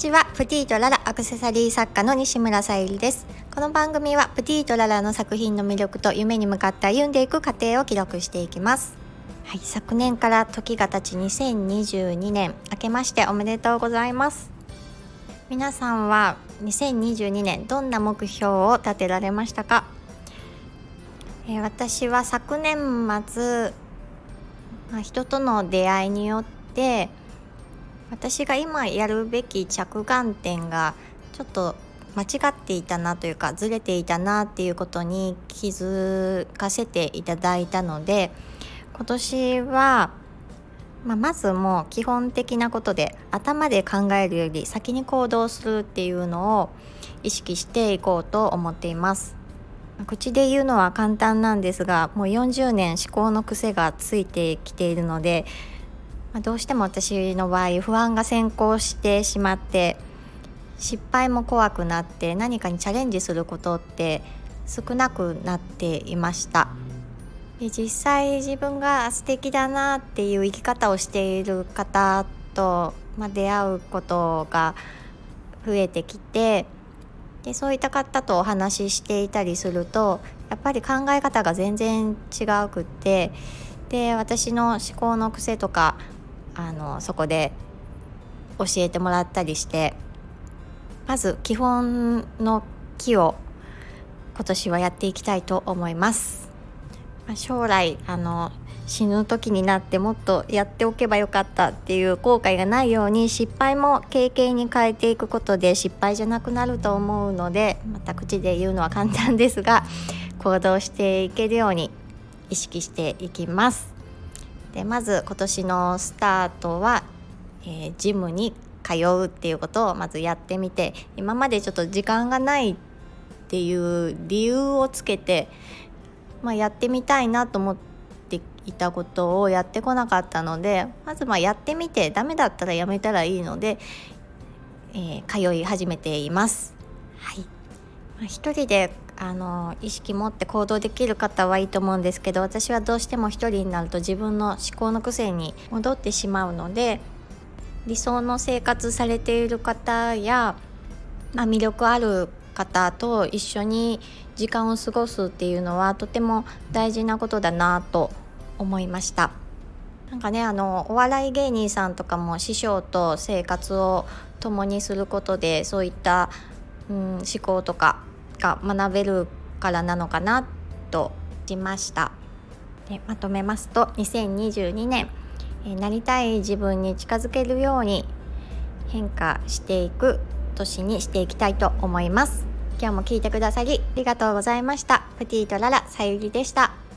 ちは。プティとララアクセサリー作家の西村さゆりです。この番組はプティとララの作品の魅力と夢に向かって歩んでいく過程を記録していきます。はい、昨年から時が経ち2022年。明けましておめでとうございます。皆さんは2022年どんな目標を立てられましたか、えー、私は昨年末、まあ、人との出会いによって私が今やるべき着眼点がちょっと間違っていたなというかずれていたなっていうことに気づかせていただいたので今年は、まあ、まずもう基本的なことで頭で考えるより先に行動するっていうのを意識していこうと思っています。口で言うのは簡単なんですがもう40年思考の癖がついてきているのでまあ、どうしても私の場合不安が先行してしまって失敗も怖くなって何かにチャレンジすることって少なくなっていました。で実際自分が素敵だなっていう生き方をしている方と、まあ、出会うことが増えてきてでそういった方とお話ししていたりするとやっぱり考え方が全然違うくってで私の思考の癖とかあのそこで教えてもらったりしてまず基本の木を今年はやっていきたいと思います。ま将来あの死ぬ時になってもっとやっておけばよかったっていう後悔がないように失敗も経験に変えていくことで失敗じゃなくなると思うのでまた口で言うのは簡単ですが行動していけるように意識していきます。でまず今年のスタートは、えー、ジムに通うっていうことをまずやってみて今までちょっと時間がないっていう理由をつけて、まあ、やってみたいなと思っていたことをやってこなかったのでまずまやってみてダメだったらやめたらいいので、えー、通い始めています。はい、まあ、人であの意識持って行動できる方はいいと思うんですけど私はどうしても一人になると自分の思考の癖に戻ってしまうので理想の生活されている方や、まあ、魅力ある方と一緒に時間を過ごすっていうのはとても大事なことだなと思いました。なんかねあのお笑い芸人さんとかも師匠と生活を共にすることでそういった、うん、思考とかが学べるからなのかなとしました。でまとめますと2022年、えなりたい自分に近づけるように変化していく年にしていきたいと思います。今日も聞いてくださりありがとうございました。プティとララさゆりでした。